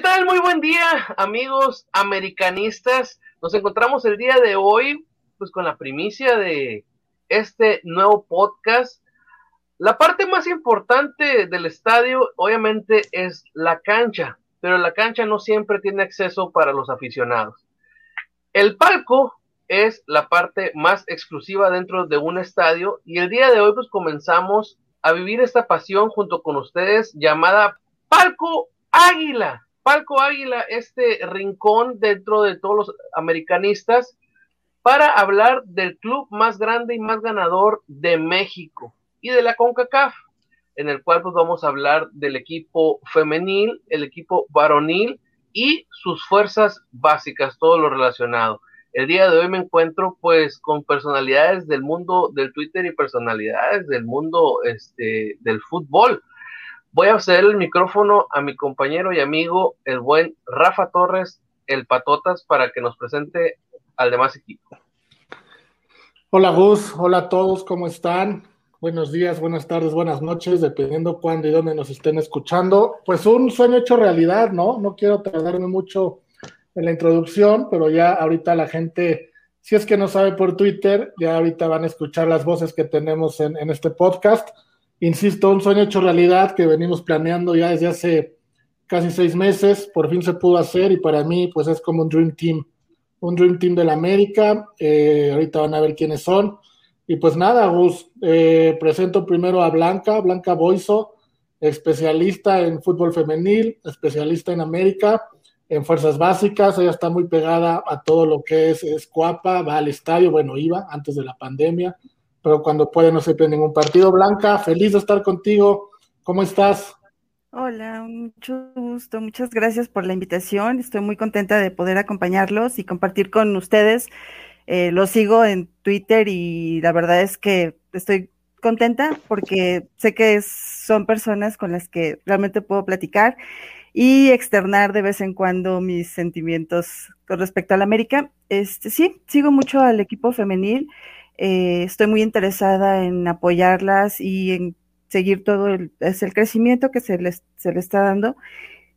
tal? Muy buen día, amigos americanistas. Nos encontramos el día de hoy, pues con la primicia de este nuevo podcast. La parte más importante del estadio, obviamente, es la cancha, pero la cancha no siempre tiene acceso para los aficionados. El palco es la parte más exclusiva dentro de un estadio y el día de hoy pues comenzamos a vivir esta pasión junto con ustedes llamada Palco Águila. Palco Águila, este rincón dentro de todos los americanistas para hablar del club más grande y más ganador de México y de la CONCACAF, en el cual pues vamos a hablar del equipo femenil, el equipo varonil y sus fuerzas básicas, todo lo relacionado. El día de hoy me encuentro pues con personalidades del mundo del Twitter y personalidades del mundo este, del fútbol. Voy a ceder el micrófono a mi compañero y amigo, el buen Rafa Torres, el Patotas, para que nos presente al demás equipo. Hola Gus, hola a todos, ¿cómo están? Buenos días, buenas tardes, buenas noches, dependiendo cuándo y dónde nos estén escuchando. Pues un sueño hecho realidad, ¿no? No quiero tardarme mucho en la introducción, pero ya ahorita la gente, si es que no sabe por Twitter, ya ahorita van a escuchar las voces que tenemos en, en este podcast. Insisto, un sueño hecho realidad que venimos planeando ya desde hace casi seis meses, por fin se pudo hacer y para mí pues es como un Dream Team, un Dream Team de la América, eh, ahorita van a ver quiénes son. Y pues nada, Gus, eh, presento primero a Blanca, Blanca Boiso, especialista en fútbol femenil, especialista en América, en fuerzas básicas, ella está muy pegada a todo lo que es, es Cuapa, va al estadio, bueno, iba antes de la pandemia, pero cuando puede no se pierde ningún partido. Blanca, feliz de estar contigo, ¿cómo estás? Hola, mucho gusto, muchas gracias por la invitación, estoy muy contenta de poder acompañarlos y compartir con ustedes. Eh, los sigo en Twitter y la verdad es que estoy contenta porque sé que son personas con las que realmente puedo platicar y externar de vez en cuando mis sentimientos con respecto al América. Este, sí, sigo mucho al equipo femenil, eh, estoy muy interesada en apoyarlas y en seguir todo el, es el crecimiento que se les, se le está dando.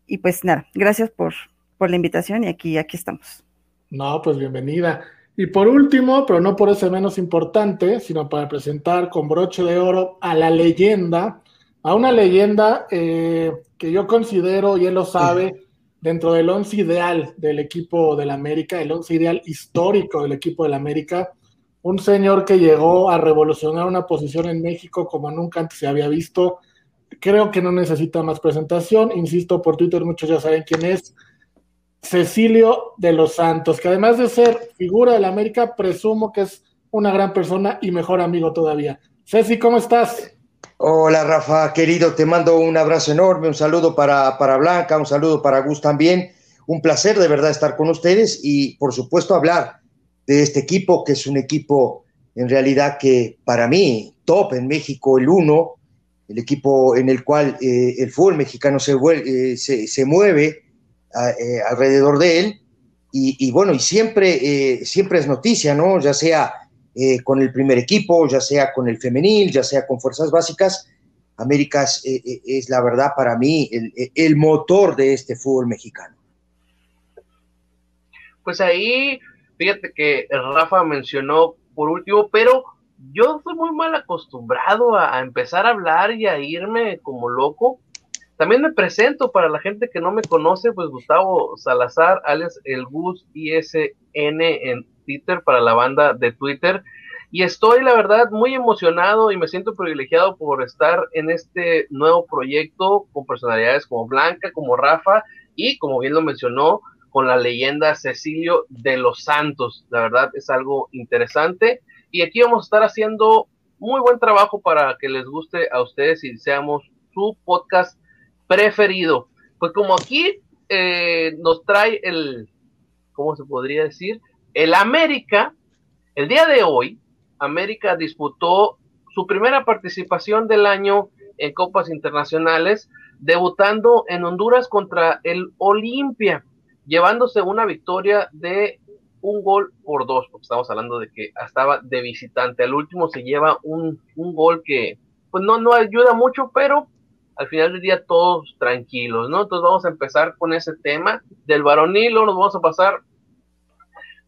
Y pues nada, gracias por, por la invitación y aquí, aquí estamos. No, pues bienvenida. Y por último, pero no por eso menos importante, sino para presentar con broche de oro a la leyenda, a una leyenda eh, que yo considero, y él lo sabe, dentro del once ideal del equipo del América, el once ideal histórico del equipo del América, un señor que llegó a revolucionar una posición en México como nunca antes se había visto. Creo que no necesita más presentación, insisto, por Twitter muchos ya saben quién es. Cecilio de los Santos, que además de ser figura del América, presumo que es una gran persona y mejor amigo todavía. Ceci, ¿cómo estás? Hola Rafa, querido, te mando un abrazo enorme, un saludo para, para Blanca, un saludo para Gus también. Un placer de verdad estar con ustedes y por supuesto hablar de este equipo, que es un equipo en realidad que para mí, top en México, el uno, el equipo en el cual eh, el fútbol mexicano se, eh, se, mueve eh, alrededor de él. Y, bueno, y siempre, siempre es noticia, ¿no? Ya sea con el primer equipo, ya sea con el femenil, ya sea con fuerzas básicas. América es, es la verdad para mí el, el, motor de este fútbol mexicano. Pues ahí, fíjate que Rafa mencionó por último, pero yo soy muy mal acostumbrado a, empezar a hablar y a irme como loco. También me presento para la gente que no me conoce, pues Gustavo Salazar, alias el Gus ISN en Twitter, para la banda de Twitter. Y estoy, la verdad, muy emocionado y me siento privilegiado por estar en este nuevo proyecto con personalidades como Blanca, como Rafa y, como bien lo mencionó, con la leyenda Cecilio de los Santos. La verdad es algo interesante. Y aquí vamos a estar haciendo muy buen trabajo para que les guste a ustedes y seamos su podcast preferido. Pues como aquí eh, nos trae el, ¿cómo se podría decir? El América, el día de hoy, América disputó su primera participación del año en Copas Internacionales, debutando en Honduras contra el Olimpia, llevándose una victoria de un gol por dos, porque estamos hablando de que estaba de visitante. Al último se lleva un, un gol que pues no, no ayuda mucho, pero al final del día todos tranquilos, ¿no? Entonces vamos a empezar con ese tema del varonil, nos vamos a pasar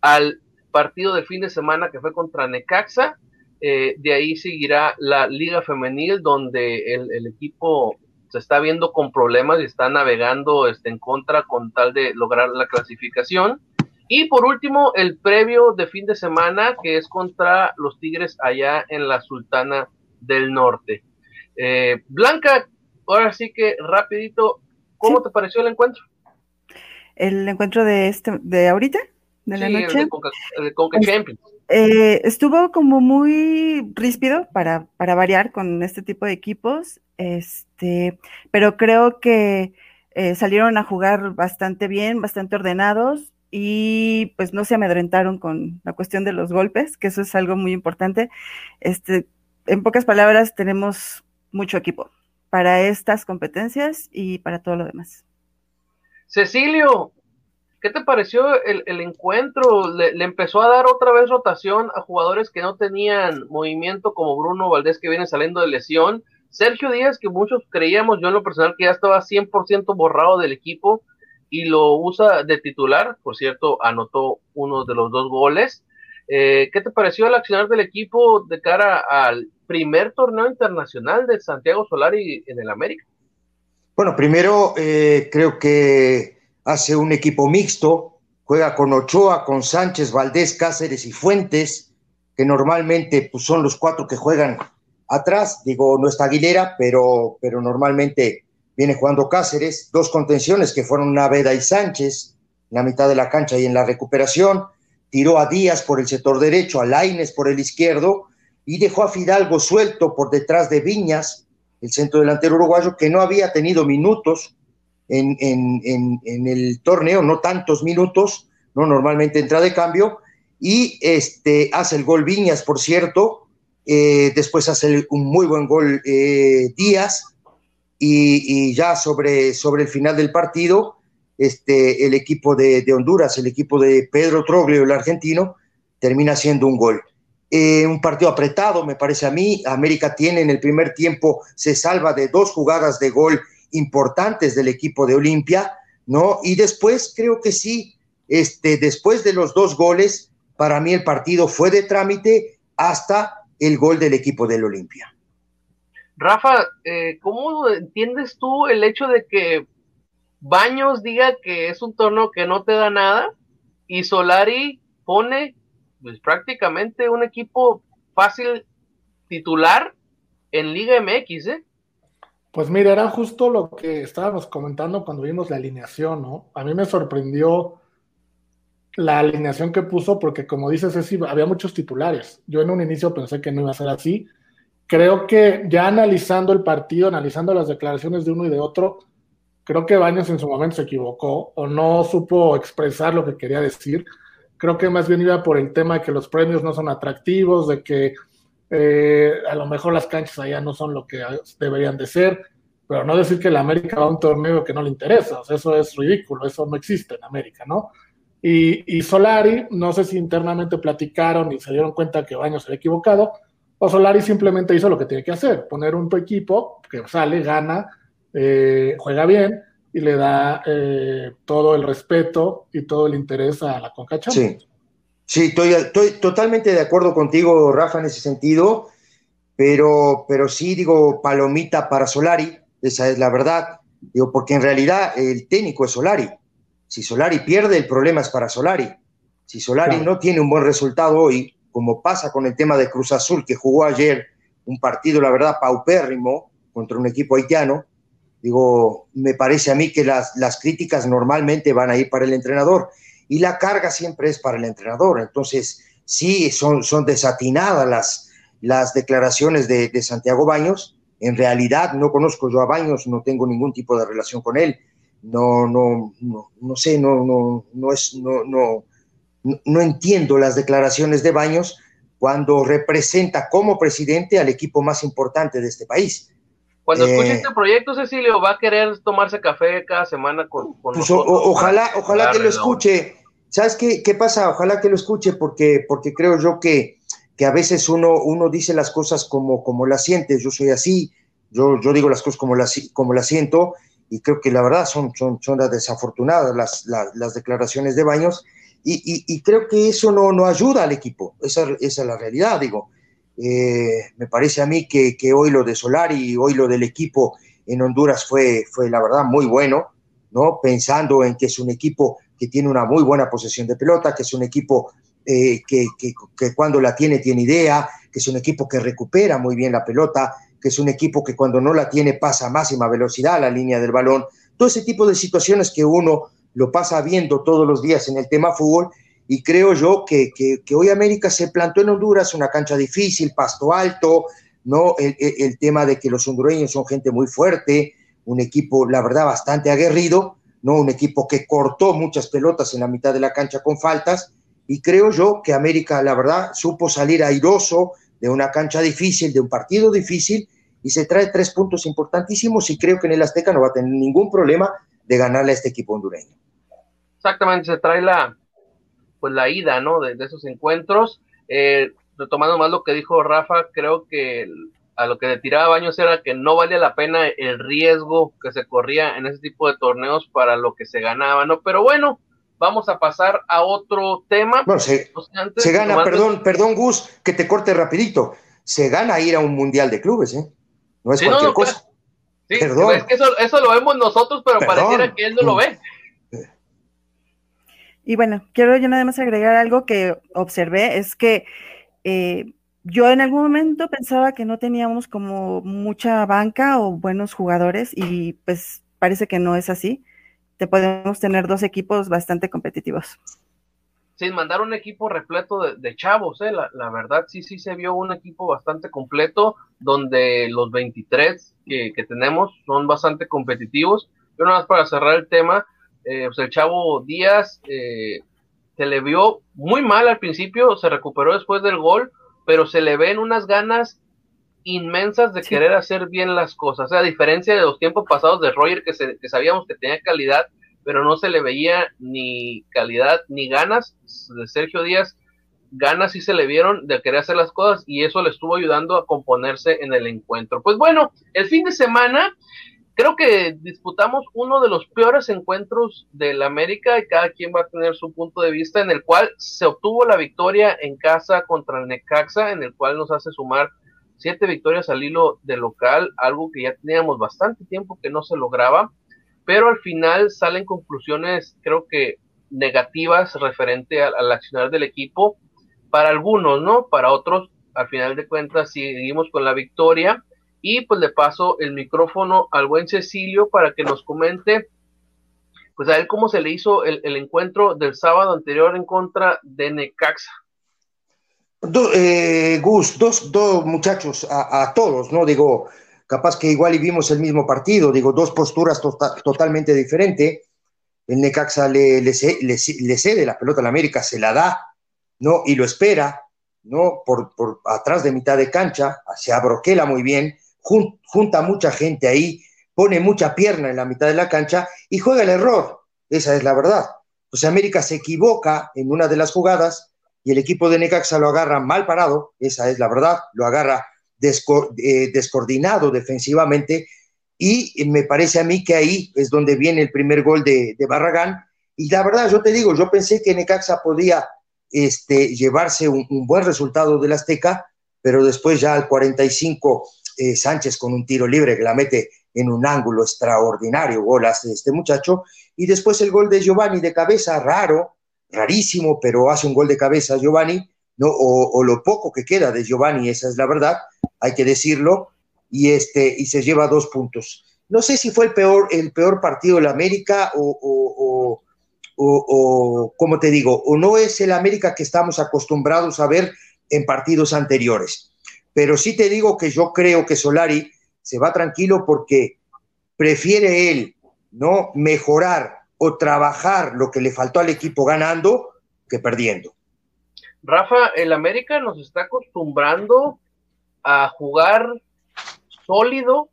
al partido del fin de semana que fue contra Necaxa, eh, de ahí seguirá la Liga Femenil, donde el, equipo se está viendo con problemas y está navegando este, en contra con tal de lograr la clasificación. Y por último, el previo de fin de semana, que es contra los Tigres allá en la Sultana del Norte. Eh, Blanca, ahora sí que rapidito, ¿cómo te pareció el encuentro? El encuentro de este, de ahorita, de la noche. El de Conca, Champions. Eh, estuvo como muy ríspido para, para variar con este tipo de equipos, este, pero creo que eh, salieron a jugar bastante bien, bastante ordenados y pues no se amedrentaron con la cuestión de los golpes, que eso es algo muy importante. Este, en pocas palabras, tenemos mucho equipo para estas competencias y para todo lo demás. Cecilio, ¿Qué te pareció el, encuentro? Le, empezó a dar otra vez rotación a jugadores que no tenían movimiento, como Bruno Valdés, que viene saliendo de lesión. Sergio Díaz, que muchos creíamos, yo en lo personal, que ya estaba 100% borrado del equipo y lo usa de titular. Por cierto, anotó uno de los dos goles. Eh, ¿Qué te pareció el accionar del equipo de cara al primer torneo internacional de Santiago Solari en el América? Bueno, primero eh, creo que hace un equipo mixto, juega con Ochoa, con Sánchez, Valdés, Cáceres y Fuentes, que normalmente pues, son los cuatro que juegan atrás. Digo, no está Aguilera, pero, pero normalmente viene jugando Cáceres. Dos contenciones que fueron Naveda y Sánchez, en la mitad de la cancha y en la recuperación. Tiró a Díaz por el sector derecho, a Laines por el izquierdo y dejó a Fidalgo suelto por detrás de Viñas, el centro delantero uruguayo, que no había tenido minutos en, el torneo, no tantos minutos, no normalmente entra de cambio, y este, hace el gol Viñas, por cierto, eh, después hace un muy buen gol eh, Díaz, y, ya sobre, sobre el final del partido, este, el equipo de, Honduras, el equipo de Pedro Troglio, el argentino, termina haciendo un gol. Eh, un partido apretado, me parece a mí. América tiene en el primer tiempo, se salva de dos jugadas de gol importantes del equipo de Olimpia, ¿no? Y después creo que sí, este, después de los dos goles, para mí el partido fue de trámite hasta el gol del equipo del Olimpia. Rafa, eh, ¿cómo entiendes tú el hecho de que Baños diga que es un torneo que no te da nada y Solari pone pues, prácticamente un equipo fácil titular en Liga MX, ¿eh? Pues mira, era justo lo que estábamos comentando cuando vimos la alineación, ¿no? A mí me sorprendió la alineación que puso porque como dices, Ceci, había muchos titulares. Yo en un inicio pensé que no iba a ser así. Creo que ya analizando el partido, analizando las declaraciones de uno y de otro, creo que Baños en su momento se equivocó o no supo expresar lo que quería decir. Creo que más bien iba por el tema de que los premios no son atractivos, de que eh, a lo mejor las canchas allá no son lo que deberían de ser, pero no decir que la América va a un torneo que no le interesa, eso es ridículo, eso no existe en América, ¿no? Y, Solari, no sé si internamente platicaron y se dieron cuenta que Baños se había equivocado, o Solari simplemente hizo lo que tiene que hacer, poner un equipo que sale, gana, eh, juega bien y le da eh, todo el respeto y todo el interés a la Conca Sí. Sí, estoy, estoy, totalmente de acuerdo contigo, Rafa, en ese sentido, pero, pero sí digo palomita para Solari, esa es la verdad, digo, porque en realidad el técnico es Solari. Si Solari pierde, el problema es para Solari. Si Solari no tiene un buen resultado hoy, como pasa con el tema de Cruz Azul, que jugó ayer un partido, la verdad, paupérrimo contra un equipo haitiano, digo, me parece a mí que las, las críticas normalmente van a ir para el entrenador y la carga siempre es para el entrenador. Entonces, sí, son, son desatinadas las, las declaraciones de, Santiago Baños. En realidad, no conozco yo a Baños, no tengo ningún tipo de relación con él. No, no, no, no sé, no, no, no es, no, no, no entiendo las declaraciones de Baños cuando representa como presidente al equipo más importante de este país. Cuando escuche eh, este proyecto, Cecilio, va a querer tomarse café cada semana con, pues nosotros. ojalá, ojalá que lo escuche. ¿Sabes qué, qué pasa? Ojalá que lo escuche porque, porque creo yo que, que a veces uno, uno dice las cosas como, como las siente. Yo soy así, Yo, yo digo las cosas como las, como las siento y creo que la verdad son, son, son las desafortunadas las, las, declaraciones de Baños y, y, creo que eso no, no ayuda al equipo, esa, esa es la realidad, digo. Eh, me parece a mí que, hoy lo de Solari y hoy lo del equipo en Honduras fue, fue la verdad muy bueno, ¿no? Pensando en que es un equipo que tiene una muy buena posesión de pelota, que es un equipo eh, que, que, que, cuando la tiene tiene idea, que es un equipo que recupera muy bien la pelota, que es un equipo que cuando no la tiene pasa a máxima velocidad a la línea del balón. Todo ese tipo de situaciones que uno lo pasa viendo todos los días en el tema fútbol y creo yo que, que, hoy América se plantó en Honduras, una cancha difícil, pasto alto, ¿no? El, el, el, tema de que los hondureños son gente muy fuerte, un equipo, la verdad, bastante aguerrido, ¿no? Un equipo que cortó muchas pelotas en la mitad de la cancha con faltas, y creo yo que América, la verdad, supo salir airoso de una cancha difícil, de un partido difícil, y se trae tres puntos importantísimos, y creo que en el Azteca no va a tener ningún problema de ganarle a este equipo hondureño. Exactamente, se trae la, pues la ida, ¿no? De, de esos encuentros. Eh, retomando más lo que dijo Rafa, creo que a lo que le tiraba Baños era que no valía la pena el riesgo que se corría en ese tipo de torneos para lo que se ganaba, ¿no? Pero bueno, vamos a pasar a otro tema. Bueno, se, Antes, se gana, perdón, perdón Gus, que te corte rapidito, se gana ir a un mundial de clubes, ¿eh? No es sí, cualquier no, no, cosa. Pues, sí, perdón. Es que eso, eso, lo vemos nosotros, pero perdón. pareciera que él no lo ve. Y bueno, quiero yo nada más agregar algo que observé, es que eh, yo en algún momento pensaba que no teníamos como mucha banca o buenos jugadores y pues parece que no es así. Te podemos tener dos equipos bastante competitivos. Sin mandar un equipo repleto de, chavos, ¿eh? la, la, verdad sí, sí se vio un equipo bastante completo donde los 23 que, que tenemos son bastante competitivos. Yo nada más para cerrar el tema, eh, pues el chavo Díaz eh, se le vio muy mal al principio, se recuperó después del gol, pero se le ven unas ganas inmensas de sí. querer hacer bien las cosas. O sea, a diferencia de los tiempos pasados de Roger, que, se, que sabíamos que tenía calidad, pero no se le veía ni calidad ni ganas. De Sergio Díaz, ganas sí se le vieron de querer hacer las cosas y eso le estuvo ayudando a componerse en el encuentro. Pues bueno, el fin de semana creo que disputamos uno de los peores encuentros del América y cada quien va a tener su punto de vista en el cual se obtuvo la victoria en casa contra el Necaxa, en el cual nos hace sumar siete victorias al hilo de local, algo que ya teníamos bastante tiempo que no se lograba, pero al final salen conclusiones creo que negativas referente al, al accionar del equipo para algunos, ¿no? Para otros, al final de cuentas, seguimos con la victoria y pues le paso el micrófono al buen Cecilio para que nos comente, pues a él cómo se le hizo el, encuentro del sábado anterior en contra de Necaxa. Do, eh, Gus, dos, dos muchachos, a, todos, ¿no? Digo, capaz que igual y vimos el mismo partido, digo, dos posturas to tota, totalmente diferentes. El Necaxa le, le, le, le cede la pelota a la América, se la da, ¿no? Y lo espera, ¿no? Por, por atrás de mitad de cancha, se abroquela muy bien, jun, junta mucha gente ahí, pone mucha pierna en la mitad de la cancha y juega el error. Esa es la verdad. Pues América se equivoca en una de las jugadas y el equipo de Necaxa lo agarra mal parado, esa es la verdad, lo agarra desco eh, descoordinado defensivamente y me parece a mí que ahí es donde viene el primer gol de, de Barragán y la verdad yo te digo, yo pensé que Necaxa podía este, llevarse un, un buen resultado del Azteca, pero después ya al 45 eh, Sánchez con un tiro libre que la mete en un ángulo extraordinario, gol hace este muchacho, y después el gol de Giovanni de cabeza, raro, rarísimo, pero hace un gol de cabeza Giovanni, ¿no? o, o lo poco que queda de Giovanni, esa es la verdad, hay que decirlo, y, este, y se lleva dos puntos. No sé si fue el peor, el peor partido de la América o, o, o, o, como te digo, o no es el América que estamos acostumbrados a ver en partidos anteriores pero sí te digo que yo creo que Solari se va tranquilo porque prefiere él no mejorar o trabajar lo que le faltó al equipo ganando que perdiendo. Rafa, el América nos está acostumbrando a jugar sólido,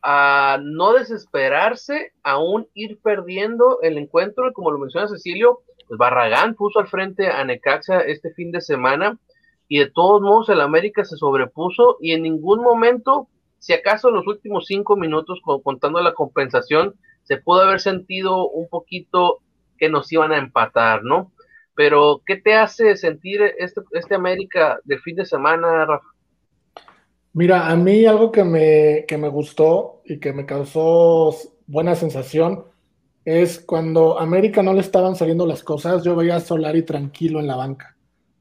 a no desesperarse, aún ir perdiendo el encuentro, como lo menciona Cecilio, pues Barragán puso al frente a Necaxa este fin de semana y de todos modos el América se sobrepuso y en ningún momento si acaso en los últimos cinco minutos, contando la compensación, se pudo haber sentido un poquito que nos iban a empatar, ¿no? Pero, ¿qué te hace sentir este, este América de fin de semana, Rafa? Mira, a mí algo que me, que me gustó y que me causó buena sensación es cuando América no le estaban saliendo las cosas, yo veía a Solari tranquilo en la banca.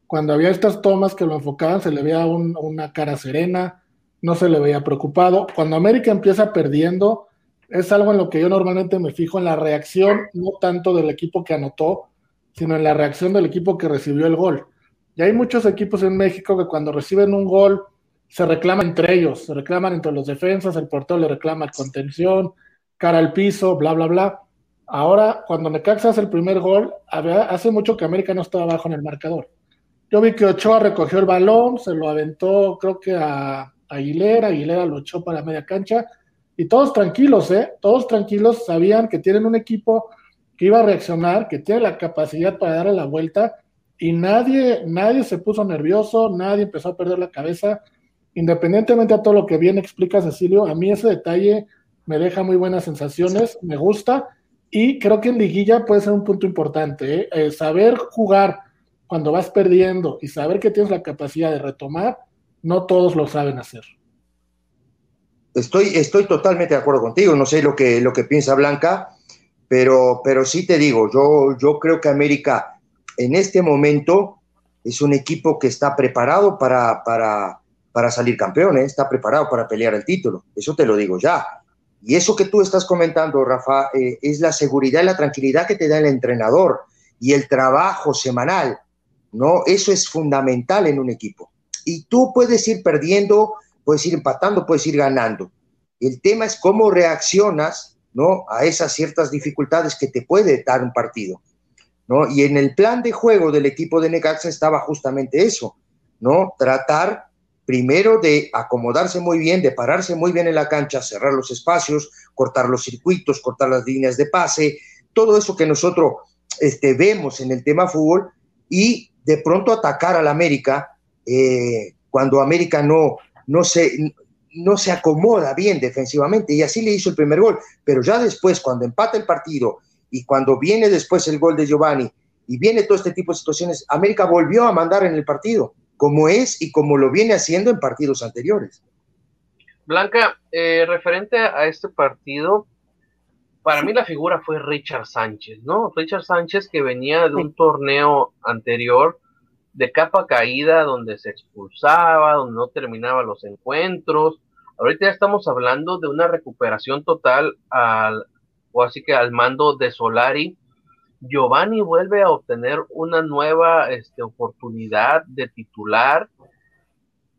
Cuando había estas tomas que lo enfocaban, se le veía una cara serena, no se le veía preocupado. Cuando América empieza perdiendo, es algo en lo que yo normalmente me fijo en la reacción, no tanto del equipo que anotó, sino en la reacción del equipo que recibió el gol. Y hay muchos equipos en México que cuando reciben un gol se reclaman entre ellos, se reclaman entre los defensas, el portero le reclama contención, cara al piso, bla, bla, bla. Ahora, cuando Necaxa hace el primer gol, hace mucho que América no estaba abajo en el marcador. Yo vi que Ochoa recogió el balón, se lo aventó, creo que a Aguilera, Aguilera lo echó para media cancha, y todos tranquilos, ¿eh? Todos tranquilos, sabían que tienen un equipo que iba a reaccionar, que tiene la capacidad para darle la vuelta, y nadie, nadie se puso nervioso, nadie empezó a perder la cabeza independientemente de todo lo que bien explica Cecilio, a mí ese detalle me deja muy buenas sensaciones, me gusta y creo que en liguilla puede ser un punto importante. ¿eh? Eh, saber jugar cuando vas perdiendo y saber que tienes la capacidad de retomar, no todos lo saben hacer. Estoy, estoy totalmente de acuerdo contigo, no sé lo que, lo que piensa Blanca, pero, pero sí te digo, yo, yo creo que América en este momento es un equipo que está preparado para, para, para salir campeón, ¿eh? está preparado para pelear el título, eso te lo digo ya. Y eso que tú estás comentando, Rafa, eh, es la seguridad y la tranquilidad que te da el entrenador y el trabajo semanal, ¿no? Eso es fundamental en un equipo. Y tú puedes ir perdiendo, puedes ir empatando, puedes ir ganando. El tema es cómo reaccionas, ¿no? A esas ciertas dificultades que te puede dar un partido, ¿no? Y en el plan de juego del equipo de Necaxa estaba justamente eso, ¿no? Tratar primero de acomodarse muy bien, de pararse muy bien en la cancha, cerrar los espacios, cortar los circuitos, cortar las líneas de pase, todo eso que nosotros este, vemos en el tema fútbol y de pronto atacar al América eh, cuando América no, no, se, no se acomoda bien defensivamente y así le hizo el primer gol, pero ya después cuando empata el partido y cuando viene después el gol de Giovanni y viene todo este tipo de situaciones, América volvió a mandar en el partido como es y como lo viene haciendo en partidos anteriores. Blanca, eh, referente a este partido, para mí la figura fue Richard Sánchez, ¿no? Richard Sánchez que venía de un torneo anterior de capa caída, donde se expulsaba, donde no terminaba los encuentros. Ahorita ya estamos hablando de una recuperación total al, o así que al mando de Solari, Giovanni vuelve a obtener una nueva este, oportunidad de titular.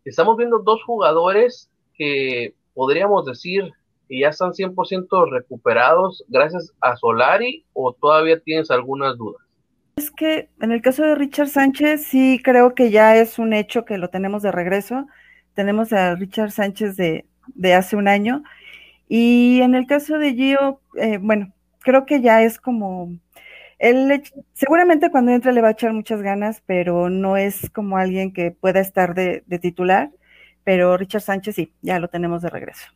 Estamos viendo dos jugadores que podríamos decir que ya están 100% recuperados gracias a Solari o todavía tienes algunas dudas. Es que en el caso de Richard Sánchez sí creo que ya es un hecho que lo tenemos de regreso. Tenemos a Richard Sánchez de, hace un año. Y en el caso de Gio, eh, bueno, creo que ya es como él seguramente cuando entre le va a echar muchas ganas, pero no es como alguien que pueda estar de, titular. Pero Richard Sánchez sí, ya lo tenemos de regreso.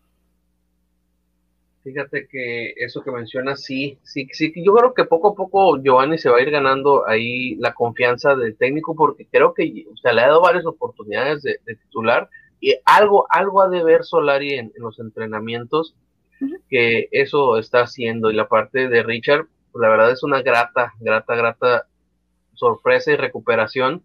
Fíjate que eso que mencionas, sí, sí, sí, yo creo que poco a poco Giovanni se va a ir ganando ahí la confianza del técnico porque creo que o sea, le ha dado varias oportunidades de, titular y algo, algo ha de ver Solari en, los entrenamientos que eso está haciendo y la parte de Richard, la verdad es una grata, grata, grata sorpresa y recuperación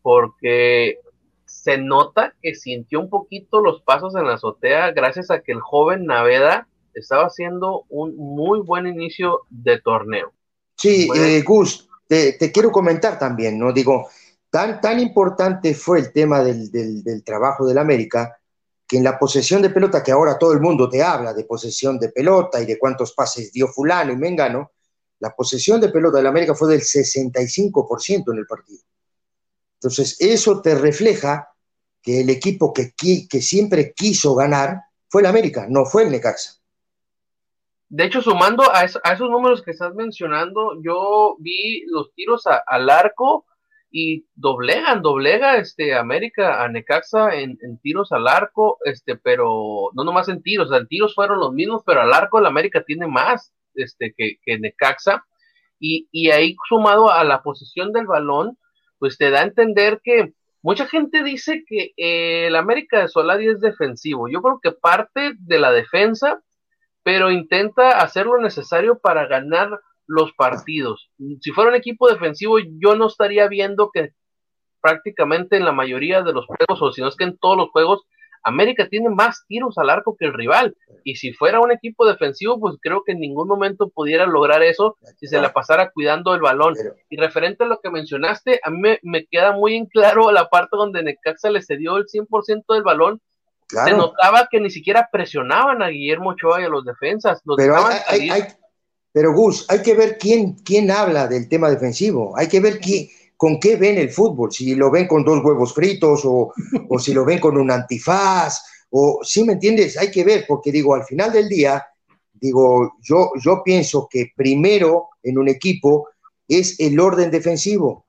porque se nota que sintió un poquito los pasos en la azotea gracias a que el joven Naveda estaba haciendo un muy buen inicio de torneo. Sí, eh, Gus, te, quiero comentar también, ¿no? Digo, tan, tan importante fue el tema del, del, del trabajo del América que en la posesión de pelota, que ahora todo el mundo te habla de posesión de pelota y de cuántos pases dio fulano y mengano, la posesión de pelota del América fue del 65% en el partido. Entonces, eso te refleja que el equipo que, que siempre quiso ganar fue el América, no fue el Necaxa. De hecho, sumando a, esos números que estás mencionando, yo vi los tiros al arco y doblegan, doblega este América a Necaxa en, tiros al arco, este, pero no nomás en tiros, en tiros fueron los mismos, pero al arco el América tiene más este, que, que Necaxa, y, y ahí sumado a la posición del balón, pues te da a entender que mucha gente dice que eh, el América de Solari es defensivo. Yo creo que parte de la defensa, pero intenta hacer lo necesario para ganar los partidos. Si fuera un equipo defensivo, yo no estaría viendo que prácticamente en la mayoría de los juegos, o si no es que en todos los juegos, América tiene más tiros al arco que el rival. Y si fuera un equipo defensivo, pues creo que en ningún momento pudiera lograr eso si se la pasara cuidando el balón. Y referente a lo que mencionaste, a mí me, queda muy en claro la parte donde Necaxa le cedió el 100% del balón. Se notaba que ni siquiera presionaban a Guillermo Ochoa y a los defensas. pero, pero Gus, hay que ver quién, quién habla del tema defensivo. Hay que ver quién con qué ven el fútbol, si lo ven con dos huevos fritos o, si lo ven con un antifaz, o si me entiendes, hay que ver, porque digo, al final del día, digo, yo, yo pienso que primero en un equipo es el orden defensivo.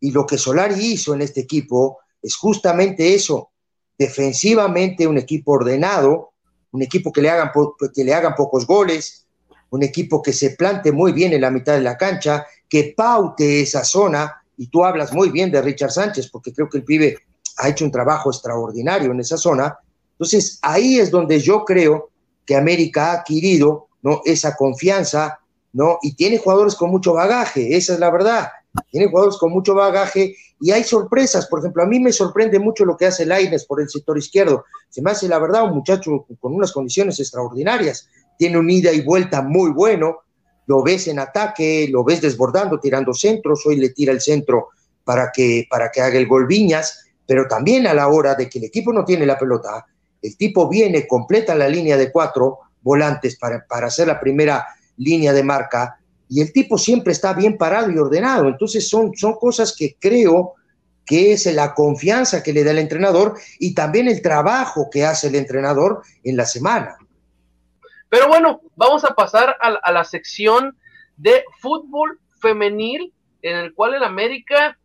Y lo que Solari hizo en este equipo es justamente eso, defensivamente un equipo ordenado, un equipo que le hagan, que le hagan pocos goles, un equipo que se plante muy bien en la mitad de la cancha, que paute esa zona, y tú hablas muy bien de Richard Sánchez, porque creo que el pibe ha hecho un trabajo extraordinario en esa zona. Entonces, ahí es donde yo creo que América ha adquirido esa confianza, ¿no? Y tiene jugadores con mucho bagaje, esa es la verdad. Tiene jugadores con mucho bagaje y hay sorpresas. Por ejemplo, a mí me sorprende mucho lo que hace Laines por el sector izquierdo. Se me hace, la verdad, un muchacho con unas condiciones extraordinarias. Tiene un ida y vuelta muy bueno, lo ves en ataque, lo ves desbordando, tirando centros, hoy le tira el centro para que, para que haga el gol Viñas, pero también a la hora de que el equipo no tiene la pelota, el tipo viene, completa la línea de cuatro volantes para, para hacer la primera línea de marca, y el tipo siempre está bien parado y ordenado. Entonces son, son cosas que creo que es la confianza que le da el entrenador y también el trabajo que hace el entrenador en la semana. Pero bueno, vamos a pasar a, la sección de fútbol femenil, en el cual el América,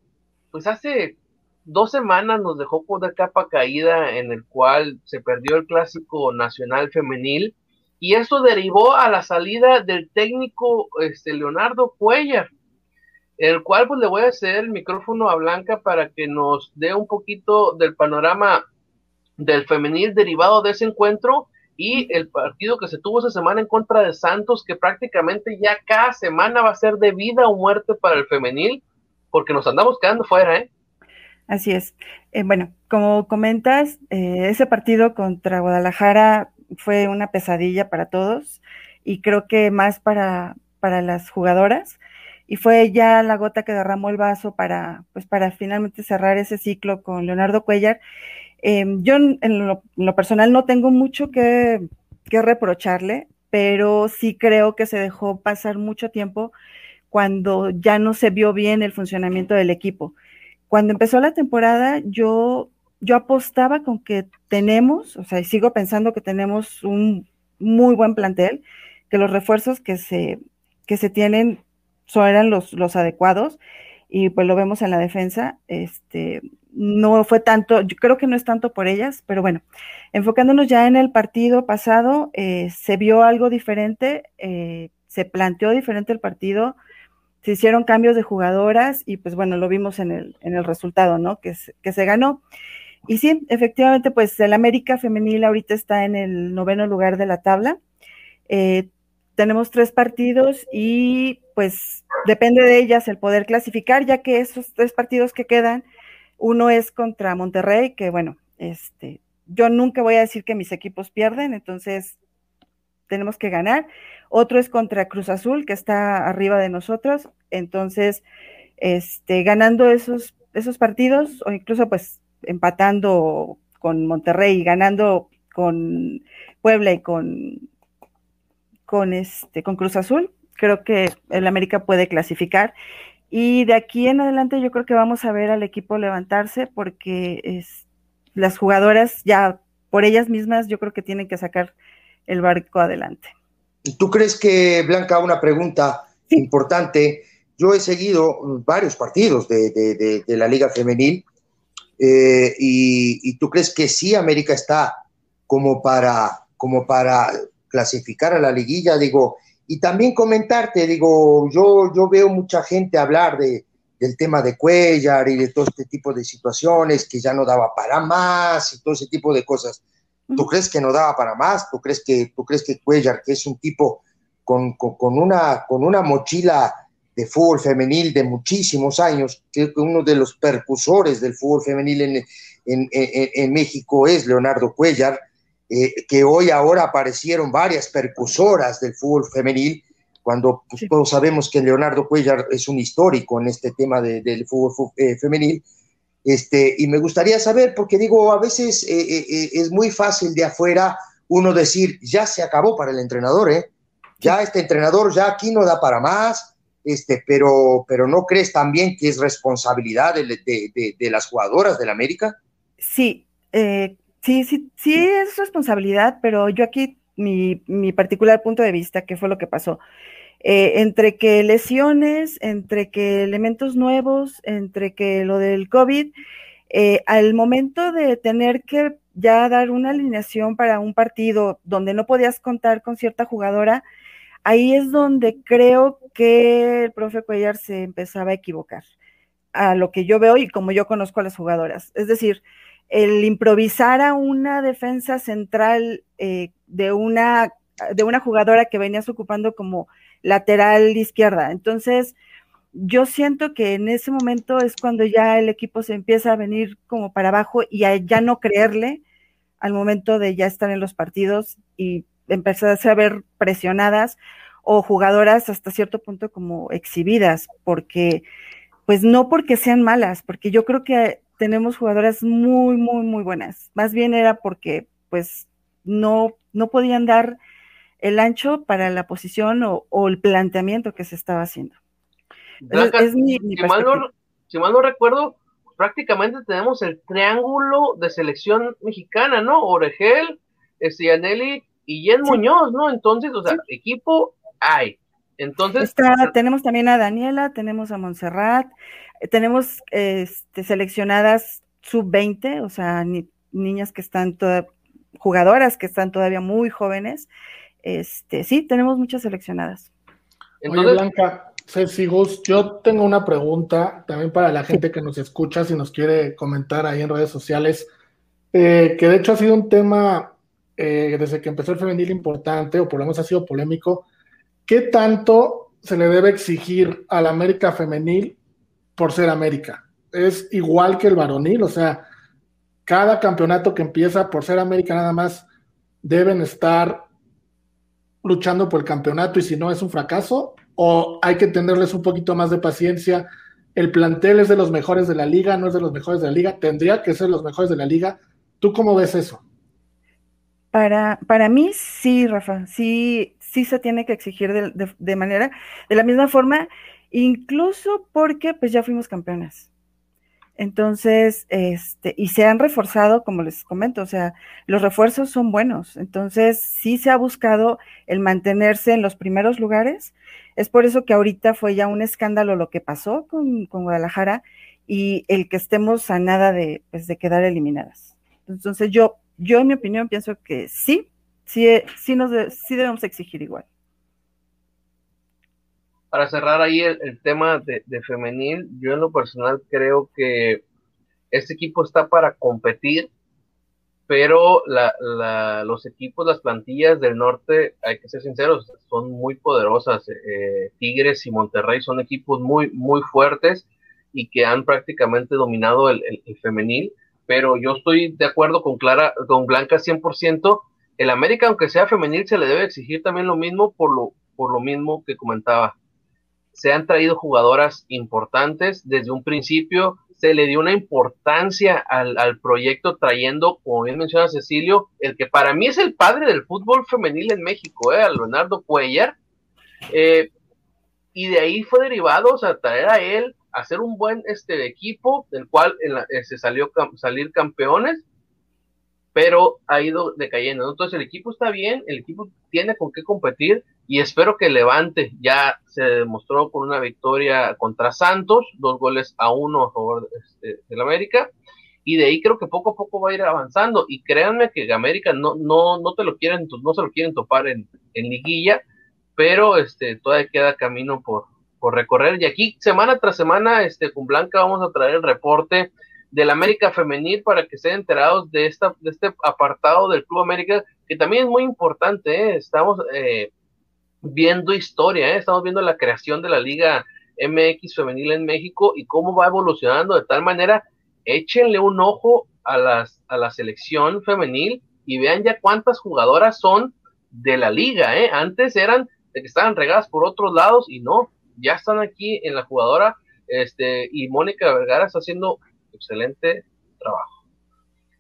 pues hace dos semanas nos dejó por de capa caída, en el cual se perdió el clásico nacional femenil, y eso derivó a la salida del técnico este, Leonardo Cuellar, el cual pues le voy a ceder el micrófono a Blanca para que nos dé un poquito del panorama del femenil derivado de ese encuentro y el partido que se tuvo esa semana en contra de Santos, que prácticamente ya cada semana va a ser de vida o muerte para el femenil, porque nos andamos quedando fuera, ¿eh? Así es. Eh, bueno, como comentas, eh, ese partido contra Guadalajara fue una pesadilla para todos y creo que más para, para las jugadoras y fue ya la gota que derramó el vaso para, pues para finalmente cerrar ese ciclo con Leonardo Cuellar Em, yo en lo, personal no tengo mucho que, reprocharle, pero sí creo que se dejó pasar mucho tiempo cuando ya no se vio bien el funcionamiento del equipo. Cuando empezó la temporada, yo, yo apostaba con que tenemos, o sea, sigo pensando que tenemos un muy buen plantel, que los refuerzos que se, que se tienen son, eran los, los adecuados, y pues lo vemos en la defensa, este, no fue tanto, yo creo que no es tanto por ellas, pero bueno, enfocándonos ya en el partido pasado, eh, se vio algo diferente, eh, se planteó diferente el partido, se hicieron cambios de jugadoras y pues bueno, lo vimos en el, en el resultado, ¿no? Que, que se ganó. Y sí, efectivamente, pues el América femenil ahorita está en el noveno lugar de la tabla. Eh, tenemos tres partidos y pues depende de ellas el poder clasificar, ya que esos tres partidos que quedan, uno es contra Monterrey, que bueno, este, yo nunca voy a decir que mis equipos pierden, entonces tenemos que ganar. Otro es contra Cruz Azul, que está arriba de nosotros, entonces, este, ganando esos, esos partidos, o incluso pues empatando con Monterrey y ganando con Puebla y con, con este, con Cruz Azul, creo que el América puede clasificar. Y de aquí en adelante yo creo que vamos a ver al equipo levantarse porque es, las jugadoras ya por ellas mismas yo creo que tienen que sacar el barco adelante. ¿Tú crees que, Blanca, una pregunta importante, yo he seguido varios partidos de, la Liga Femenil eh, y, tú crees que sí América está como para, como para clasificar a la liguilla, digo, y también comentarte, digo, yo, yo veo mucha gente hablar de, del tema de Cuellar y de todo este tipo de situaciones, que ya no daba para más y todo ese tipo de cosas. ¿Tú crees que no daba para más? ¿Tú crees que, tú crees que Cuellar, que es un tipo con, una, con una mochila de fútbol femenil de muchísimos años, que uno de los percusores del fútbol femenil en, en, México es Leonardo Cuellar, eh, que hoy ahora aparecieron varias percusoras del fútbol femenil, cuando pues, todos sabemos que Leonardo Cuellar es un histórico en este tema del fútbol eh, femenil. Este, y me gustaría saber, porque digo, a veces eh, es muy fácil de afuera uno decir, ya se acabó para el entrenador, ¿eh? ya este entrenador ya aquí no da para más, este, pero, pero ¿no crees también que es responsabilidad de, las jugadoras del América? Sí, eh, sí, sí, sí es responsabilidad, pero yo aquí mi, mi, particular punto de vista, ¿qué fue lo que pasó? Eh, entre que lesiones, entre que elementos nuevos, entre que lo del COVID, eh, al momento de tener que ya dar una alineación para un partido donde no podías contar con cierta jugadora, ahí es donde creo que el profe Cuellar se empezaba a equivocar, a lo que yo veo y como yo conozco a las jugadoras. Es decir, el improvisar a una defensa central eh, de, una, de una jugadora que venías ocupando como lateral izquierda. Entonces, yo siento que en ese momento es cuando ya el equipo se empieza a venir como para abajo y a ya no creerle al momento de ya estar en los partidos y empezarse a ver presionadas o jugadoras hasta cierto punto como exhibidas, porque, pues no porque sean malas, porque yo creo que tenemos jugadoras muy, muy, muy buenas. Más bien era porque, pues, no, no podían dar el ancho para la posición o, el planteamiento que se estaba haciendo. es mi, si, mal no, si, mal no, recuerdo, prácticamente tenemos el triángulo de selección mexicana, ¿no? Oregel, Estianelli y Jen Muñoz, ¿no? Entonces, o sea, equipo hay. Entonces. tenemos también a Daniela, tenemos a Montserrat, eh, tenemos este, seleccionadas sub-20, o sea, niñas que están todas, jugadoras que están todavía muy jóvenes. Este, sí, tenemos muchas seleccionadas. Entonces, Blanca, Ceci Gus, yo tengo una pregunta también para la gente que nos escucha, si nos quiere comentar ahí en redes sociales, eh, que de hecho ha sido un tema eh, desde que empezó el femenil importante, o por lo menos ha sido polémico, ¿qué tanto se le debe exigir a la América femenil por ser América? ¿Es igual que el varonil? O sea, cada campeonato que empieza por ser América nada más deben estar luchando por el campeonato y si no es un fracaso, o hay que tenerles un poquito más de paciencia. El plantel es de los mejores de la liga, no es de los mejores de la liga, tendría que ser los mejores de la liga. ¿Tú cómo ves eso? Para, para mí sí, Rafa, sí, sí se tiene que exigir de, manera, de la misma forma, incluso porque pues ya fuimos campeonas. Entonces, este, y se han reforzado, como les comento, o sea, los refuerzos son buenos. Entonces, sí se ha buscado el mantenerse en los primeros lugares. Es por eso que ahorita fue ya un escándalo lo que pasó con, con Guadalajara y el que estemos a nada de, pues, de quedar eliminadas. Entonces, yo yo en mi opinión pienso que sí, sí, sí, nos sí debemos exigir igual. Para cerrar ahí el, tema de, femenil, yo en lo personal creo que este equipo está para competir, pero los equipos, las plantillas del norte, hay que ser sinceros, son muy poderosas. Eh, Tigres y Monterrey son equipos muy, muy fuertes y que han prácticamente dominado el femenil pero yo estoy de acuerdo con Clara, con Blanca 100%. El América, aunque sea femenil, se le debe exigir también lo mismo por lo, por lo mismo que comentaba. Se han traído jugadoras importantes desde un principio, se le dio una importancia al, proyecto trayendo, como bien menciona Cecilio, el que para mí es el padre del fútbol femenil en México, ¿eh? a Leonardo Cuellar. Eh, y de ahí fue derivado, o sea, traer a él, hacer un buen este, equipo, del cual se este, salió salir campeones, pero ha ido decayendo. Entonces el equipo está bien, el equipo tiene con qué competir, y espero que levante. Ya se demostró con una victoria contra Santos, dos goles a uno a favor este, del América. Y de ahí creo que poco a poco va a ir avanzando. Y créanme que América no, no, no te lo quieren, no se lo quieren topar en, en liguilla, pero este, todavía queda camino por, por recorrer. Y aquí, semana tras semana, este, con Blanca vamos a traer el reporte del América Femenil para que estén enterados de, esta, de este apartado del Club América, que también es muy importante. ¿eh? Estamos eh, viendo historia, ¿eh? estamos viendo la creación de la Liga MX Femenil en México y cómo va evolucionando de tal manera. Échenle un ojo a, las, a la selección femenil y vean ya cuántas jugadoras son de la liga. ¿eh? Antes eran de que estaban regadas por otros lados y no, ya están aquí en la jugadora. Este, y Mónica Vergara está haciendo excelente trabajo.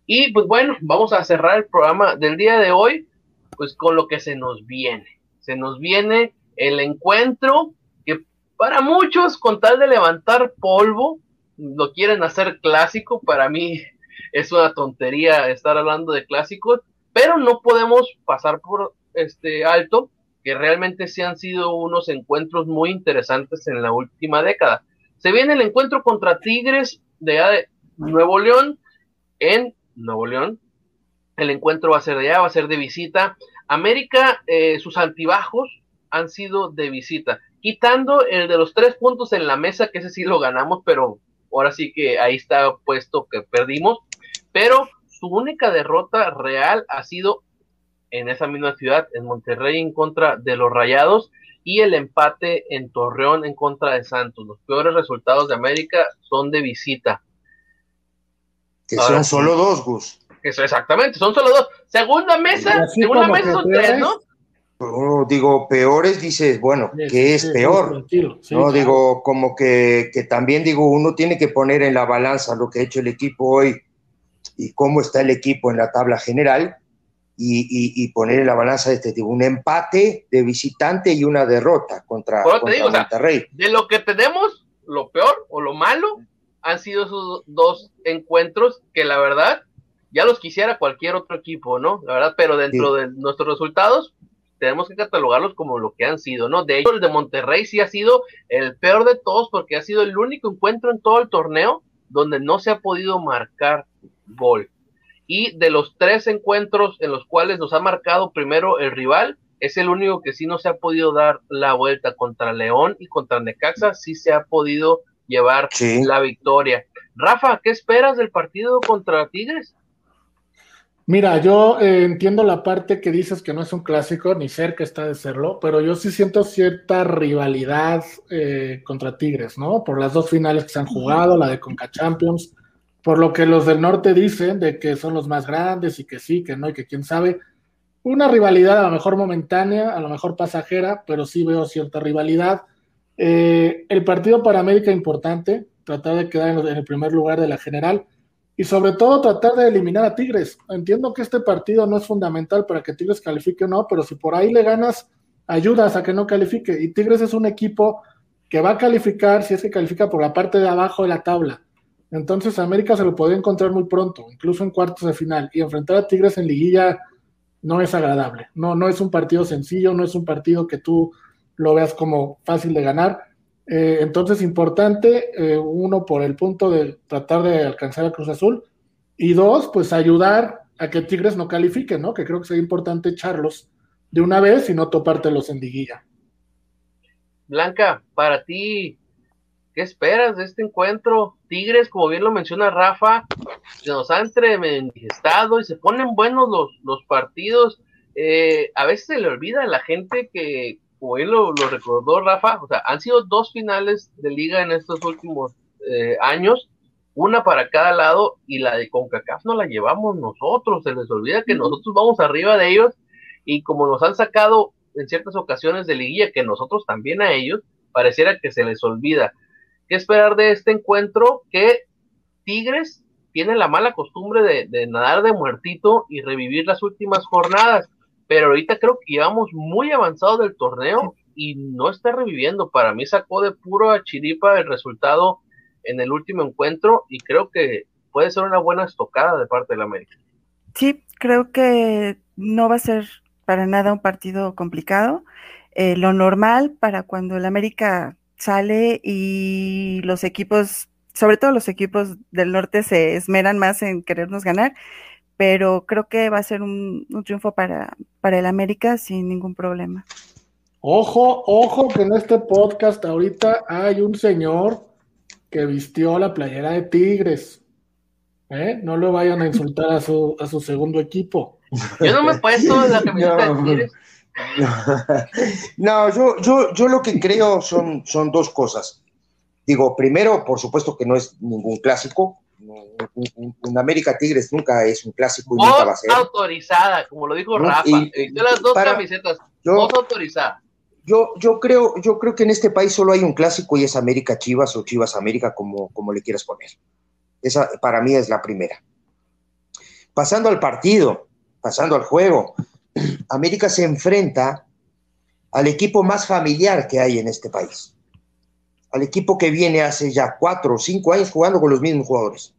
Y pues bueno, vamos a cerrar el programa del día de hoy, pues con lo que se nos viene. Se nos viene el encuentro que para muchos, con tal de levantar polvo, lo quieren hacer clásico. Para mí es una tontería estar hablando de clásicos, pero no podemos pasar por este alto que realmente se han sido unos encuentros muy interesantes en la última década. Se viene el encuentro contra Tigres de Nuevo León en Nuevo León. El encuentro va a ser de allá, va a ser de visita. América, eh, sus altibajos han sido de visita, quitando el de los tres puntos en la mesa, que ese sí lo ganamos, pero ahora sí que ahí está puesto que perdimos. Pero su única derrota real ha sido en esa misma ciudad, en Monterrey, en contra de los Rayados y el empate en Torreón en contra de Santos. Los peores resultados de América son de visita. Que son solo dos, Gus. Eso, exactamente, son solo dos. Segunda mesa, segunda mesa son tres, ¿no? digo, peores, dices, bueno, ¿qué es peor? no, digo, como que, que también digo, uno tiene que poner en la balanza lo que ha hecho el equipo hoy y cómo está el equipo en la tabla general y, poner en la balanza de este tipo un empate de visitante y una derrota contra, Monterrey. de lo que tenemos, lo peor o lo malo han sido esos dos encuentros que la verdad ya los quisiera cualquier otro equipo, ¿no? La verdad, pero dentro de nuestros resultados tenemos que catalogarlos como lo que han sido, ¿no? De hecho, el de Monterrey sí ha sido el peor de todos porque ha sido el único encuentro en todo el torneo donde no se ha podido marcar gol y de los tres encuentros en los cuales nos ha marcado primero el rival, es el único que sí no se ha podido dar la vuelta contra León y contra Necaxa, sí se ha podido llevar la victoria. Rafa, ¿qué esperas del partido contra Tigres? Mira, yo eh, entiendo la parte que dices que no es un clásico, ni cerca está de serlo, pero yo sí siento cierta rivalidad eh, contra Tigres, ¿no? Por las dos finales que se han jugado, la de Conca Champions, por lo que los del norte dicen de que son los más grandes y que sí, que no y que quién sabe. Una rivalidad a lo mejor momentánea, a lo mejor pasajera, pero sí veo cierta rivalidad. Eh, el partido para América importante, tratar de quedar en, el primer lugar de la general y sobre todo tratar de eliminar a Tigres. Entiendo que este partido no es fundamental para que Tigres califique o no, pero si por ahí le ganas, ayudas a que no califique. Y Tigres es un equipo que va a calificar si es que califica por la parte de abajo de la tabla. Entonces América se lo podría encontrar muy pronto, incluso en cuartos de final. Y enfrentar a Tigres en liguilla no es agradable. No, no es un partido sencillo, no es un partido que tú lo veas como fácil de ganar. Eh, entonces, importante, eh, uno, por el punto de tratar de alcanzar a Cruz Azul, y dos, pues ayudar a que Tigres no califique, ¿no? Que creo que sería importante echarlos de una vez y no topártelos en liguilla. Blanca, para ti, ¿Qué esperas de este encuentro? Tigres, como bien lo menciona Rafa, se nos ha entremendigestado y se ponen buenos los, los partidos. Eh, a veces se le olvida a la gente que, como bien lo, recordó Rafa, o sea, han sido dos finales de liga en estos últimos eh, años, una para cada lado, y la de CONCACAF no la llevamos nosotros, se les olvida que nosotros vamos arriba de ellos, y como nos han sacado en ciertas ocasiones de liguilla, que nosotros también a ellos, pareciera que se les olvida. ¿Qué esperar de este encuentro? Que Tigres tiene la mala costumbre de, nadar de muertito y revivir las últimas jornadas, pero ahorita creo que llevamos muy avanzado del torneo y no está reviviendo. Para mí sacó de puro a chiripa el resultado en el último encuentro y creo que puede ser una buena estocada de parte del América. Sí, creo que no va a ser para nada un partido complicado. eh, lo normal para cuando el América sale y los equipos, sobre todo los equipos del norte, se esmeran más en querernos ganar, pero creo que va a ser un, triunfo para, para el América sin ningún problema. Ojo, ojo que en este podcast ahorita hay un señor que vistió la playera de Tigres. ¿Eh? No lo vayan a insultar a su, a su segundo equipo. Yo no me he puesto la camiseta de Tigres. No, yo, yo, yo lo que creo son, son dos cosas. Digo, primero, por supuesto que no es ningún clásico. Un, América Tigres nunca es un clásico y nunca va a ser. autorizada, como lo dijo Rafa. Y, las dos camisetas, dos autorizadas. Yo, yo, creo, yo creo que en este país solo hay un clásico y es América Chivas o Chivas América, como, como le quieras poner. Esa para mí es la primera. Pasando al partido, pasando al juego, América se enfrenta al equipo más familiar que hay en este país, al equipo que viene hace ya cuatro o cinco años jugando con los mismos jugadores.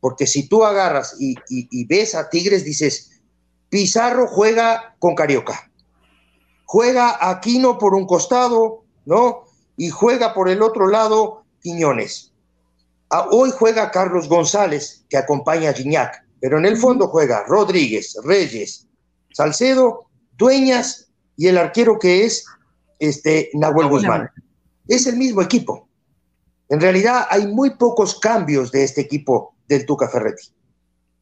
Porque si tú agarras y, y ves a Tigres, dices, Pizarro juega con Carioca, juega Aquino por un costado, ¿no? Y juega por el otro lado Quiñones. Ah, hoy juega Carlos González, que acompaña a Gignac, pero en el fondo juega Rodríguez, Reyes, Salcedo, Dueñas y el arquero que es este, Nahuel Guzmán. Es el mismo equipo. En realidad hay muy pocos cambios de este equipo del Tuca Ferretti.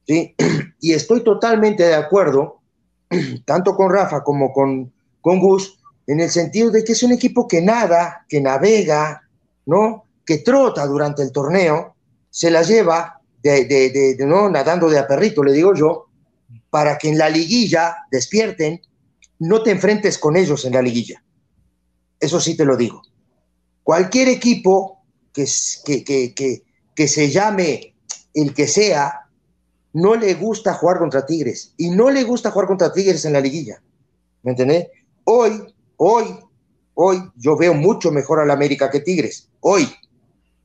¿sí? Y estoy totalmente de acuerdo, tanto con Rafa como con, con Gus, en el sentido de que es un equipo que nada, que navega, ¿no? que trota durante el torneo, se la lleva de, de, de, ¿no? nadando de a perrito, le digo yo, para que en la liguilla despierten, no te enfrentes con ellos en la liguilla. Eso sí te lo digo. Cualquier equipo que, que, que, que se llame el que sea, no le gusta jugar contra Tigres y no le gusta jugar contra Tigres en la liguilla. ¿Me entendés? Hoy, hoy, hoy yo veo mucho mejor a la América que Tigres. Hoy,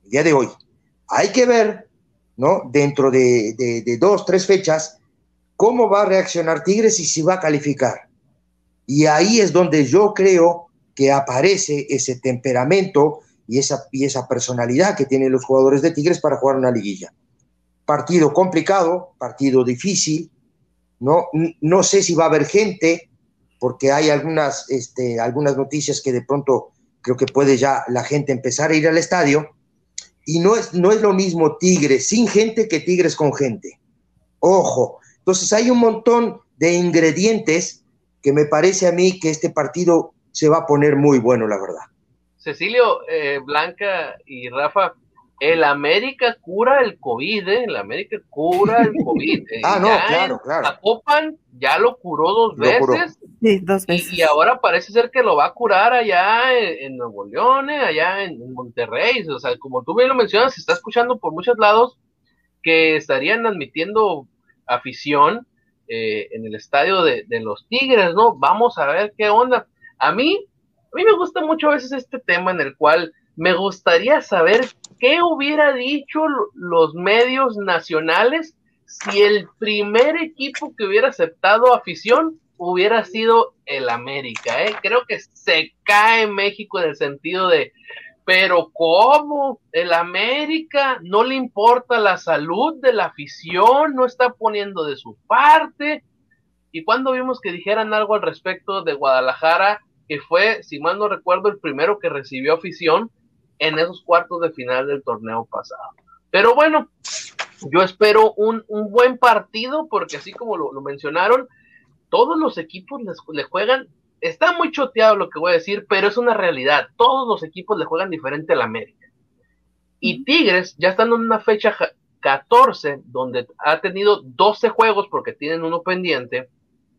el día de hoy. Hay que ver, ¿no? Dentro de, de dos, tres fechas, cómo va a reaccionar Tigres y si va a calificar. Y ahí es donde yo creo que aparece ese temperamento y esa, y esa personalidad que tienen los jugadores de Tigres para jugar una liguilla. Partido complicado, partido difícil, ¿no? No sé si va a haber gente, porque hay algunas, este, algunas noticias que de pronto creo que puede ya la gente empezar a ir al estadio. Y no es, no es lo mismo Tigres sin gente que Tigres con gente. Ojo, entonces hay un montón de ingredientes que me parece a mí que este partido se va a poner muy bueno, la verdad. Cecilio, eh, Blanca y Rafa, el América cura el COVID, ¿eh? El América cura el COVID. ¿eh? ah, no, claro, claro. Zapopan ya lo curó dos veces. Sí, dos veces. Y, ahora parece ser que lo va a curar allá en, Nuevo León, ¿eh? allá en, Monterrey. O sea, como tú bien lo mencionas, se está escuchando por muchos lados que estarían admitiendo afición eh, en el estadio de, los Tigres, ¿no? Vamos a ver qué onda. A mí, a mí me gusta mucho a veces este tema en el cual me gustaría saber qué hubiera dicho los medios nacionales si el primer equipo que hubiera aceptado afición hubiera sido el América, ¿eh? Creo que se cae México en el sentido de, pero ¿cómo? El América no le importa la salud de la afición, no está poniendo de su parte. ¿Y cuando vimos que dijeran algo al respecto de Guadalajara, que fue, si mal no recuerdo, el primero que recibió afición en esos cuartos de final del torneo pasado? Pero bueno, yo espero un, buen partido porque así como lo, mencionaron, todos los equipos les, le juegan está muy choteado lo que voy a decir, pero es una realidad. Todos los equipos le juegan diferente al América. Y Tigres, ya estando en una fecha 14, donde ha tenido 12 juegos porque tienen uno pendiente,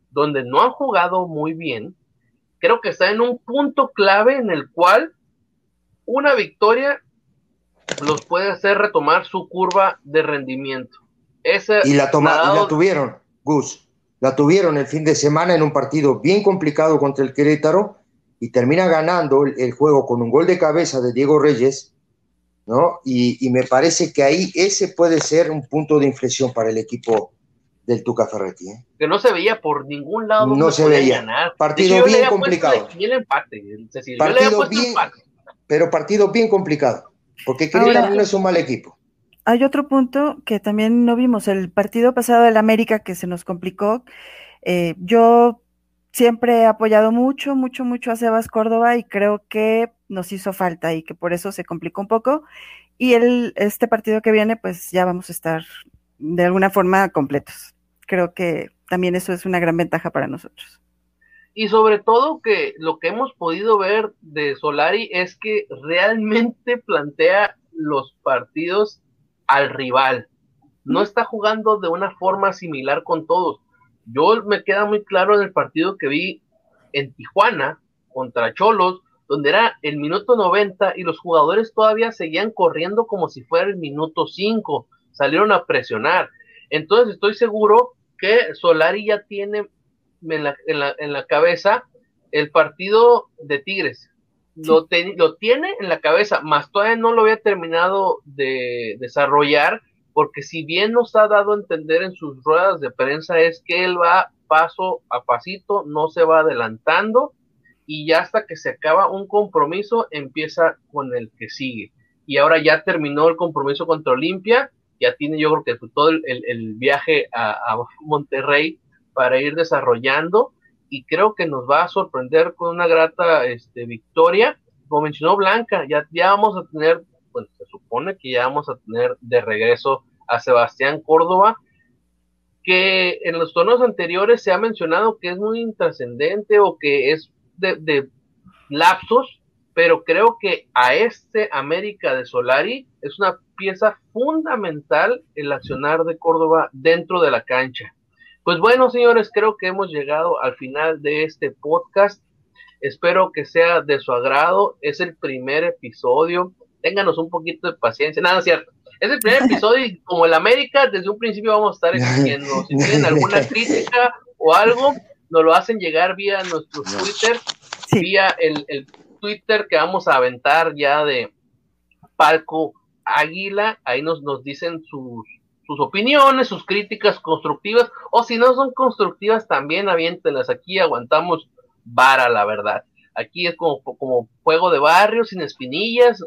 donde no han jugado muy bien, creo que está en un punto clave en el cual una victoria los puede hacer retomar su curva de rendimiento. y la, toma, y la tuvieron, Gus la tuvieron el fin de semana en un partido bien complicado contra el Querétaro y termina ganando el, juego con un gol de cabeza de Diego Reyes, ¿no? Y, me parece que ahí ese puede ser un punto de inflexión para el equipo del Tuca Ferretti. ¿eh? Que no se veía por ningún lado. No se veía. Partido bien complicado. empate, partido bien, pero partido bien complicado, porque Querétaro no es un mal equipo. Hay otro punto que también no vimos, el partido pasado del América que se nos complicó. Eh, yo siempre he apoyado mucho, mucho, mucho a Sebas Córdoba y creo que nos hizo falta y que por eso se complicó un poco. Y el, este partido que viene, pues ya vamos a estar de alguna forma completos. Creo que también eso es una gran ventaja para nosotros. Y sobre todo que lo que hemos podido ver de Solari es que realmente plantea los partidos al rival. No está jugando de una forma similar con todos. Yo me queda muy claro en el partido que vi en Tijuana contra Cholos, donde era el minuto 90 y los jugadores todavía seguían corriendo como si fuera el minuto 5, salieron a presionar. Entonces estoy seguro que Solari ya tiene en la, en la, cabeza el partido de Tigres. Lo, lo tiene en la cabeza, más todavía no lo había terminado de desarrollar, porque si bien nos ha dado a entender en sus ruedas de prensa es que él va paso a pasito, no se va adelantando y ya hasta que se acaba un compromiso empieza con el que sigue. Y ahora ya terminó el compromiso contra Olimpia, ya tiene yo creo que todo el, viaje a, Monterrey para ir desarrollando y creo que nos va a sorprender con una grata este, victoria. Como mencionó Blanca, ya, ya vamos a tener, bueno, se supone que ya vamos a tener de regreso a Sebastián Córdoba, que en los torneos anteriores se ha mencionado que es muy intrascendente o que es de, lapsos, pero creo que a este América de Solari es una pieza fundamental el accionar de Córdoba dentro de la cancha. Pues bueno, señores, creo que hemos llegado al final de este podcast. Espero que sea de su agrado. Es el primer episodio. Ténganos un poquito de paciencia. Nada, cierto. Es el primer episodio y como el América, desde un principio vamos a estar exigiendo. Si tienen alguna crítica o algo, nos lo hacen llegar vía nuestro Twitter, vía el, el, Twitter que vamos a aventar ya de Palco Águila, ahí nos, nos dicen sus, sus opiniones, sus críticas constructivas, o si no son constructivas, también aviéntenlas, aquí aguantamos vara, la verdad. Aquí es como, como juego de barrio, sin espinillas,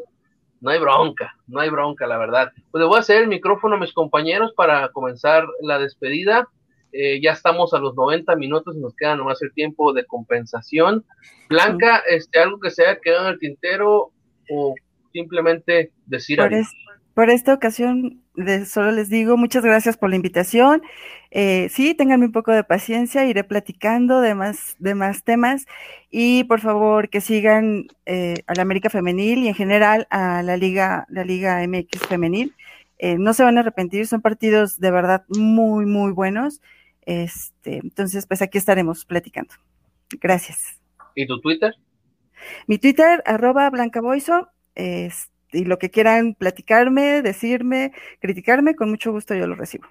no hay bronca, no hay bronca, la verdad. Pues le voy a hacer el micrófono a mis compañeros para comenzar la despedida. Eh, ya estamos a los 90 minutos y nos queda nomás el tiempo de compensación. Blanca, este, algo que se haya quedado en el tintero o simplemente decir por, por esta ocasión, solo les digo muchas gracias por la invitación. Eh, sí, tenganme un poco de paciencia, iré platicando de más, de más temas y por favor que sigan eh, a la América Femenil y en general a la Liga, la Liga MX Femenil. no se van a arrepentir, son partidos de verdad muy, muy buenos. Este, entonces, pues aquí estaremos platicando. Gracias. ¿Y tu Twitter? Mi Twitter, arroba blancaboiso, y lo que quieran platicarme, decirme, criticarme, con mucho gusto yo lo recibo.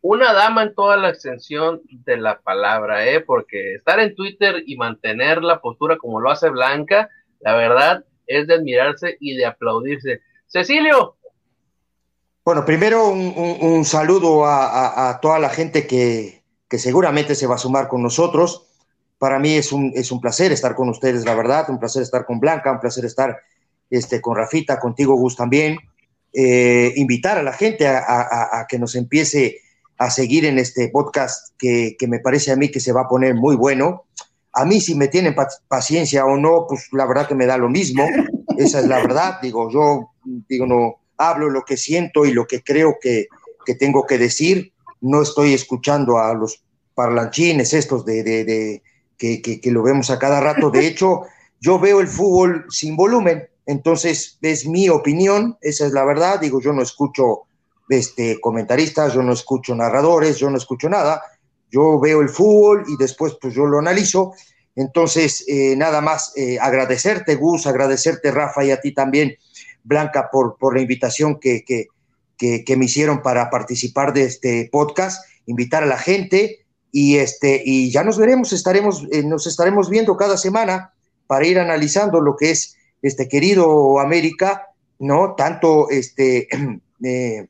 Una dama en toda la extensión de la palabra, ¿eh? porque estar en Twitter y mantener la postura como lo hace Blanca, la verdad es de admirarse y de aplaudirse. Cecilio, bueno, primero un, saludo a, toda la gente que, seguramente se va a sumar con nosotros. Para mí es un, es un placer estar con ustedes, la verdad, un placer estar con Blanca, un placer estar este, con Rafita, contigo, Gus, también. Eh, invitar a la gente a, que nos empiece a seguir en este podcast que, que, me parece a mí que se va a poner muy bueno. A mí si me tienen paciencia o no, pues la verdad que me da lo mismo. Esa es la verdad. Digo, yo digo, no, hablo lo que siento y lo que creo que, tengo que decir. No estoy escuchando a los parlanchines estos de, de, que, que, lo vemos a cada rato. De hecho, yo veo el fútbol sin volumen, entonces es mi opinión, esa es la verdad. Digo, yo no escucho este, comentaristas, yo no escucho narradores, yo no escucho nada. Yo veo el fútbol y después pues yo lo analizo. Entonces, eh, nada más eh, agradecerte, Gus, agradecerte, Rafa, y a ti también Blanca, por, por la invitación que, que, me hicieron para participar de este podcast, invitar a la gente y, este, y ya nos veremos, estaremos, eh, nos estaremos viendo cada semana para ir analizando lo que es este querido América, ¿no? Tanto este, eh,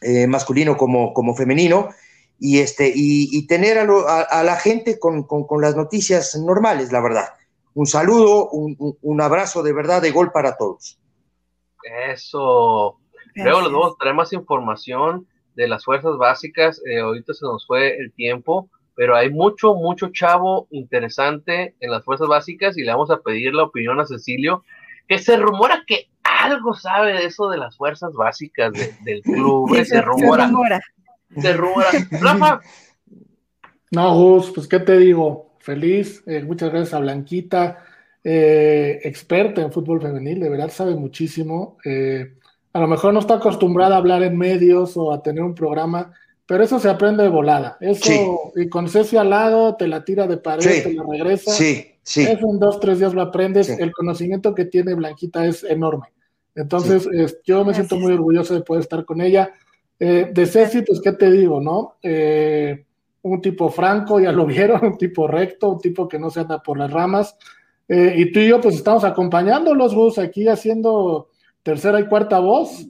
eh, masculino como, como femenino. y, este, y, tener a, la gente con, las noticias normales, la verdad. Un saludo, un, abrazo de verdad de gol para todos. Eso. Luego les vamos a traer más información de las fuerzas básicas. Eh, ahorita se nos fue el tiempo, pero hay mucho, mucho chavo interesante en las fuerzas básicas y le vamos a pedir la opinión a Cecilio, que se rumora que algo sabe de eso de las fuerzas básicas del club. se, rumora. Se rumora. Rafa. No, Gus, pues qué te digo, feliz, eh, muchas gracias a Blanquita, eh, experta en fútbol femenil, de verdad sabe muchísimo. Eh, a lo mejor no está acostumbrada a hablar en medios o a tener un programa, pero eso se aprende de volada. Eso, y con Ceci al lado, te la tira de pared, te la regresa. Sí, sí. Eso en dos, tres días lo aprendes. El conocimiento que tiene Blanquita es enorme. Entonces, yo me siento muy orgulloso de poder estar con ella. Eh, de Ceci, pues, ¿qué te digo, no? Eh, un tipo franco, ya lo vieron, un tipo recto, un tipo que no se anda por las ramas. Eh, y tú y yo, pues, estamos acompañándolos, Gus, aquí haciendo tercera y cuarta voz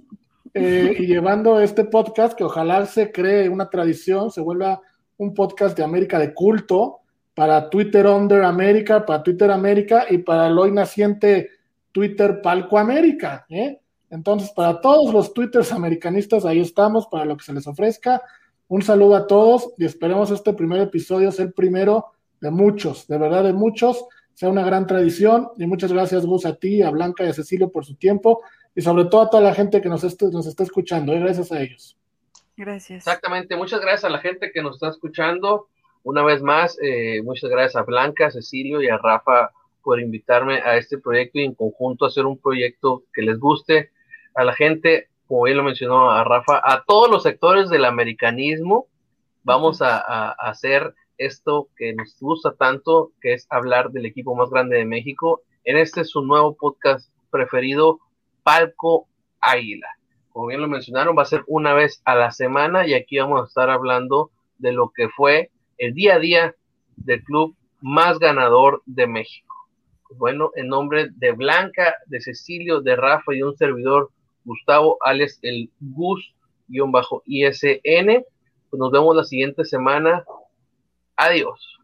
y llevando este podcast que ojalá se cree una tradición, se vuelva un podcast de América de culto para Twitter Under América, para Twitter América y para el hoy naciente Twitter Palco América. ¿eh? Entonces, para todos los twitters americanistas, ahí estamos, para lo que se les ofrezca. Un saludo a todos y esperemos este primer episodio el primero de muchos, de verdad de muchos, sea una gran tradición. Y muchas gracias, Gus, a ti, a Blanca y a Cecilio por su tiempo y sobre todo a toda la gente que nos, nos está escuchando. ¿eh? Gracias a ellos. Gracias. Exactamente, muchas gracias a la gente que nos está escuchando. Una vez más, eh, muchas gracias a Blanca, a Cecilio y a Rafa por invitarme a este proyecto y en conjunto hacer un proyecto que les guste a la gente, como bien lo mencionó a Rafa, a todos los sectores del americanismo. Vamos a, hacer esto que nos gusta tanto, que es hablar del equipo más grande de México. En este es su nuevo podcast preferido, Palco Águila. Como bien lo mencionaron, va a ser una vez a la semana y aquí vamos a estar hablando de lo que fue el día a día del club más ganador de México. Bueno, en nombre de Blanca, de Cecilio, de Rafa y un servidor, Gustavo, Alex, el Gus-ISN. Pues nos vemos la siguiente semana. Adiós.